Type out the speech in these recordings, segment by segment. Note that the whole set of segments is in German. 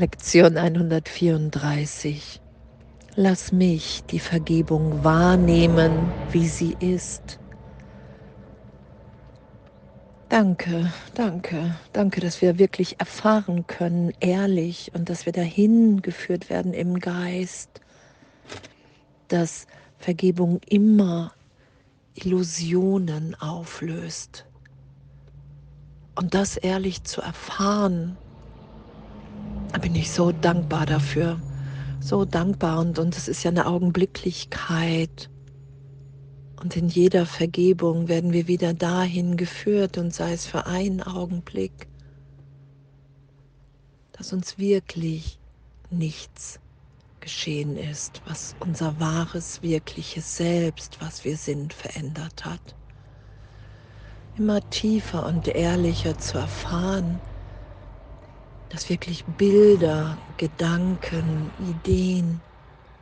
Lektion 134. Lass mich die Vergebung wahrnehmen, wie sie ist. Danke, danke, danke, dass wir wirklich erfahren können, ehrlich, und dass wir dahin geführt werden im Geist, dass Vergebung immer Illusionen auflöst. Und das ehrlich zu erfahren, da bin ich so dankbar dafür. So dankbar und, und es ist ja eine Augenblicklichkeit. Und in jeder Vergebung werden wir wieder dahin geführt und sei es für einen Augenblick, dass uns wirklich nichts geschehen ist, was unser wahres, wirkliches Selbst, was wir sind, verändert hat. Immer tiefer und ehrlicher zu erfahren, dass wirklich Bilder, Gedanken, Ideen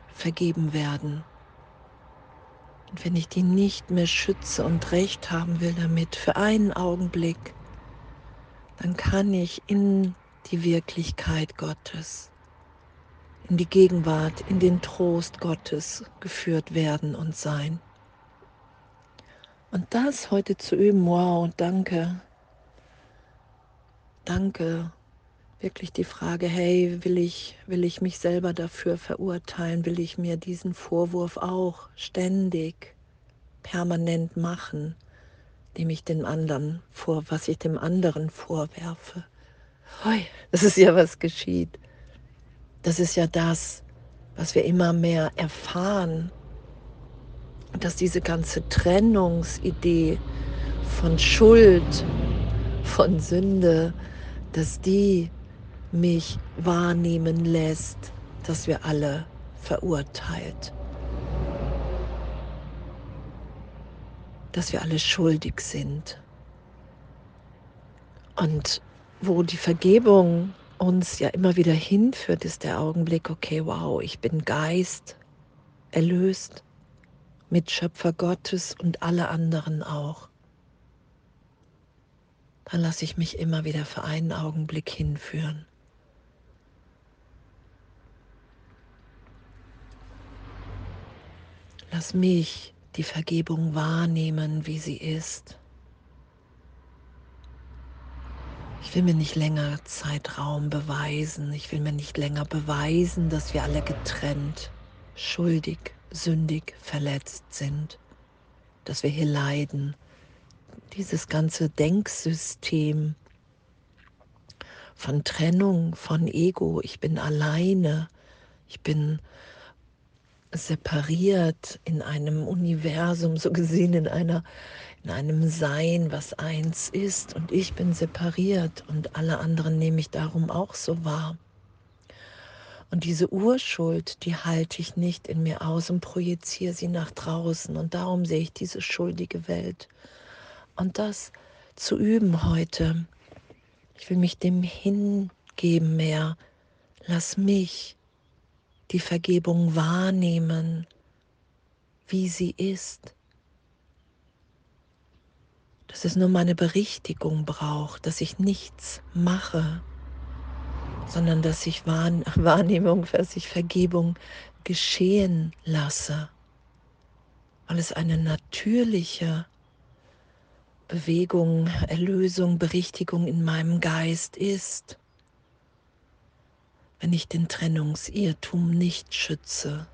vergeben werden. Und wenn ich die nicht mehr schütze und recht haben will damit für einen Augenblick, dann kann ich in die Wirklichkeit Gottes, in die Gegenwart, in den Trost Gottes geführt werden und sein. Und das heute zu üben, wow, danke. Danke wirklich die Frage, hey, will ich, will ich mich selber dafür verurteilen? Will ich mir diesen Vorwurf auch ständig, permanent machen, dem ich den anderen vor, was ich dem anderen vorwerfe? Das ist ja, was geschieht. Das ist ja das, was wir immer mehr erfahren, dass diese ganze Trennungsidee von Schuld, von Sünde, dass die mich wahrnehmen lässt, dass wir alle verurteilt, dass wir alle schuldig sind. Und wo die Vergebung uns ja immer wieder hinführt, ist der Augenblick, okay, wow, ich bin Geist, erlöst, Mitschöpfer Gottes und alle anderen auch. Dann lasse ich mich immer wieder für einen Augenblick hinführen. Lass mich die Vergebung wahrnehmen, wie sie ist. Ich will mir nicht länger Zeitraum beweisen. Ich will mir nicht länger beweisen, dass wir alle getrennt, schuldig, sündig, verletzt sind, dass wir hier leiden. Dieses ganze Denksystem von Trennung, von Ego, ich bin alleine, ich bin separiert in einem Universum, so gesehen in einer in einem Sein, was eins ist und ich bin separiert und alle anderen nehme ich darum auch so wahr. Und diese Urschuld, die halte ich nicht in mir aus und projiziere sie nach draußen. Und darum sehe ich diese schuldige Welt. Und das zu üben heute. Ich will mich dem hingeben mehr. Lass mich die Vergebung wahrnehmen, wie sie ist. Dass es nur meine Berichtigung braucht, dass ich nichts mache, sondern dass ich Wahrnehmung, dass ich Vergebung geschehen lasse, weil es eine natürliche Bewegung, Erlösung, Berichtigung in meinem Geist ist wenn ich den Trennungsirrtum nicht schütze.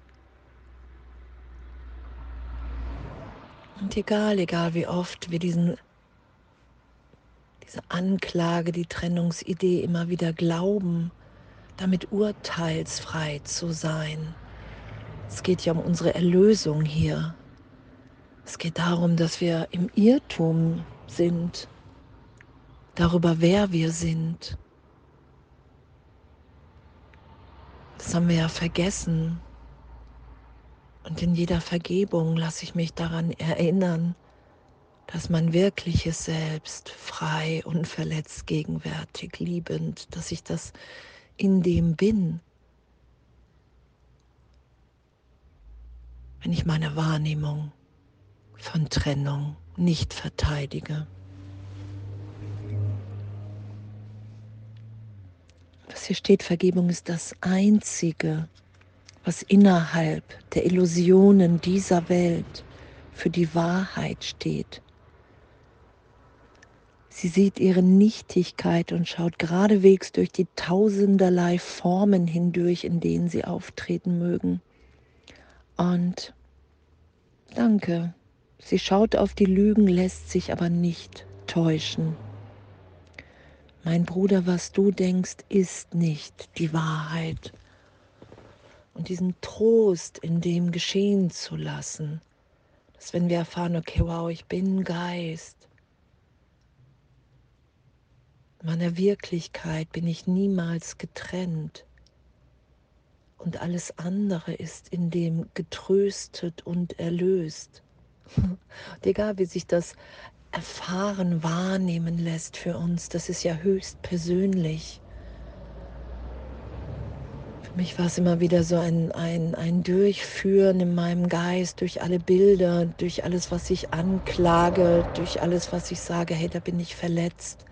Und egal, egal wie oft wir diesen, diese Anklage, die Trennungsidee immer wieder glauben, damit urteilsfrei zu sein. Es geht ja um unsere Erlösung hier. Es geht darum, dass wir im Irrtum sind, darüber, wer wir sind. Das haben wir ja vergessen. Und in jeder Vergebung lasse ich mich daran erinnern, dass mein wirkliches Selbst frei, unverletzt, gegenwärtig, liebend, dass ich das in dem bin. Wenn ich meine Wahrnehmung von Trennung nicht verteidige. Hier steht, Vergebung ist das Einzige, was innerhalb der Illusionen dieser Welt für die Wahrheit steht. Sie sieht ihre Nichtigkeit und schaut geradewegs durch die tausenderlei Formen hindurch, in denen sie auftreten mögen. Und danke, sie schaut auf die Lügen, lässt sich aber nicht täuschen. Mein Bruder, was du denkst, ist nicht die Wahrheit. Und diesen Trost in dem geschehen zu lassen, dass wenn wir erfahren, okay, wow, ich bin Geist, meiner Wirklichkeit bin ich niemals getrennt. Und alles andere ist in dem getröstet und erlöst. Und egal wie sich das erfahren, wahrnehmen lässt für uns, das ist ja höchst persönlich. Für mich war es immer wieder so ein, ein, ein Durchführen in meinem Geist durch alle Bilder, durch alles, was ich anklage, durch alles, was ich sage, hey, da bin ich verletzt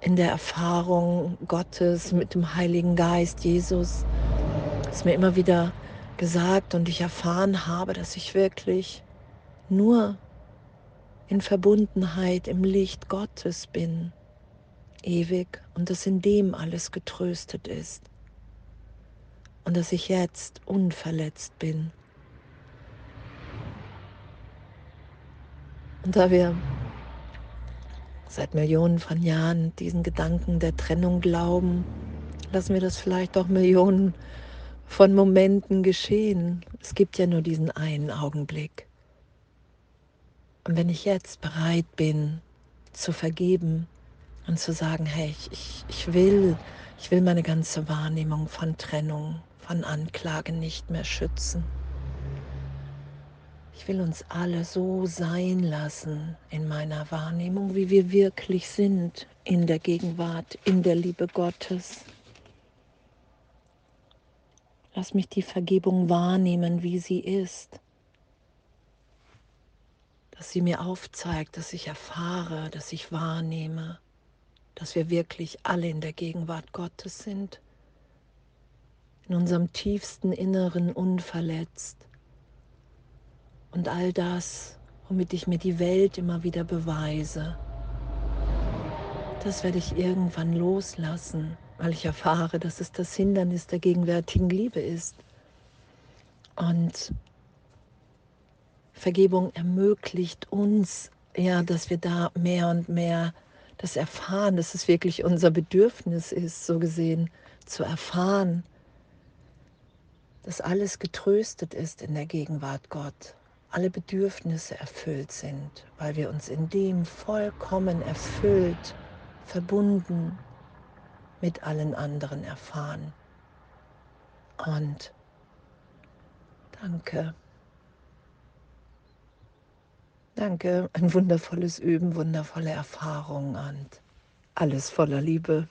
in der Erfahrung Gottes mit dem Heiligen Geist, Jesus, ist mir immer wieder gesagt und ich erfahren habe, dass ich wirklich nur in Verbundenheit im Licht Gottes bin, ewig, und dass in dem alles getröstet ist und dass ich jetzt unverletzt bin. Und da wir seit Millionen von Jahren diesen Gedanken der Trennung glauben, lassen wir das vielleicht auch Millionen von Momenten geschehen. Es gibt ja nur diesen einen Augenblick. Und wenn ich jetzt bereit bin zu vergeben und zu sagen, hey, ich, ich, will, ich will meine ganze Wahrnehmung von Trennung, von Anklage nicht mehr schützen. Ich will uns alle so sein lassen in meiner Wahrnehmung, wie wir wirklich sind, in der Gegenwart, in der Liebe Gottes. Lass mich die Vergebung wahrnehmen, wie sie ist. Dass sie mir aufzeigt, dass ich erfahre, dass ich wahrnehme, dass wir wirklich alle in der Gegenwart Gottes sind. In unserem tiefsten Inneren unverletzt und all das, womit ich mir die Welt immer wieder beweise, das werde ich irgendwann loslassen, weil ich erfahre, dass es das Hindernis der gegenwärtigen Liebe ist. Und Vergebung ermöglicht uns, ja, dass wir da mehr und mehr das erfahren, dass es wirklich unser Bedürfnis ist, so gesehen, zu erfahren, dass alles getröstet ist in der Gegenwart Gott alle Bedürfnisse erfüllt sind, weil wir uns in dem vollkommen erfüllt, verbunden mit allen anderen erfahren. Und danke. Danke, ein wundervolles Üben, wundervolle Erfahrung und alles voller Liebe.